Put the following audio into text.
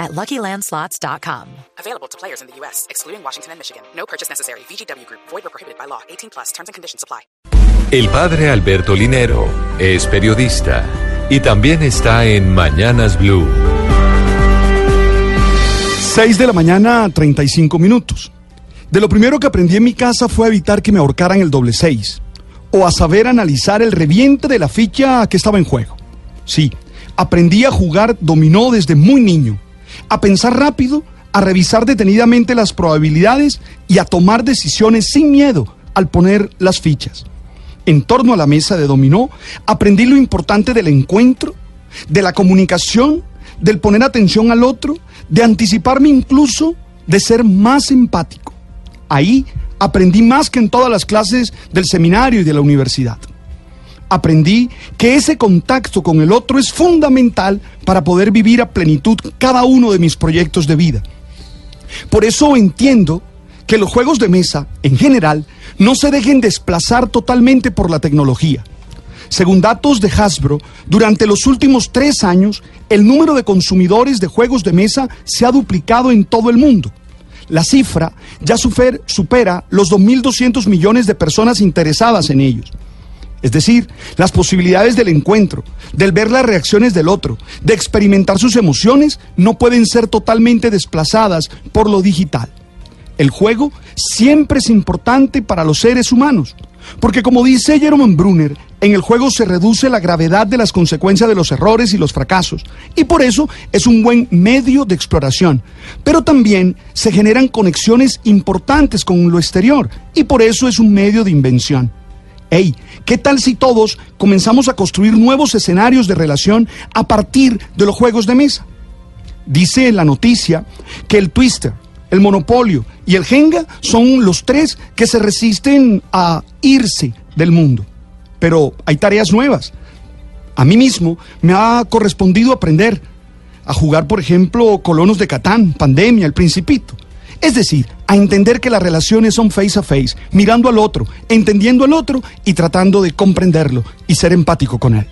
at LuckyLandSlots.com. Available to players in the U.S., excluding Washington and Michigan. No purchase necessary. VGW Group. Void or prohibited by law. 18 plus. Terms and conditions apply. El padre Alberto Linero es periodista y también está en Mañanas Blue. 6 de la mañana, 35 minutos. De lo primero que aprendí en mi casa fue evitar que me ahorcaran el doble 6 o a saber analizar el reviente de la ficha que estaba en juego. Sí, aprendí a jugar dominó desde muy niño, a pensar rápido, a revisar detenidamente las probabilidades y a tomar decisiones sin miedo al poner las fichas. En torno a la mesa de dominó, aprendí lo importante del encuentro, de la comunicación, del poner atención al otro, de anticiparme incluso, de ser más empático. Ahí aprendí más que en todas las clases del seminario y de la universidad. Aprendí que ese contacto con el otro es fundamental para poder vivir a plenitud cada uno de mis proyectos de vida. Por eso entiendo que los juegos de mesa, en general, no se dejen desplazar totalmente por la tecnología. Según datos de Hasbro, durante los últimos tres años, el número de consumidores de juegos de mesa se ha duplicado en todo el mundo. La cifra ya super- supera los 2.200 millones de personas interesadas en ellos. Es decir, las posibilidades del encuentro, del ver las reacciones del otro, de experimentar sus emociones, no pueden ser totalmente desplazadas por lo digital. El juego siempre es importante para los seres humanos, porque como dice Jerome Brunner, en el juego se reduce la gravedad de las consecuencias de los errores y los fracasos, y por eso es un buen medio de exploración. Pero también se generan conexiones importantes con lo exterior, y por eso es un medio de invención. Hey, ¿qué tal si todos comenzamos a construir nuevos escenarios de relación a partir de los juegos de mesa? Dice la noticia que el Twister, el Monopolio y el Jenga son los tres que se resisten a irse del mundo. Pero hay tareas nuevas. A mí mismo me ha correspondido aprender a jugar, por ejemplo, Colonos de Catán, Pandemia, El Principito. Es decir, a entender que las relaciones son face a face, mirando al otro, entendiendo al otro y tratando de comprenderlo y ser empático con él.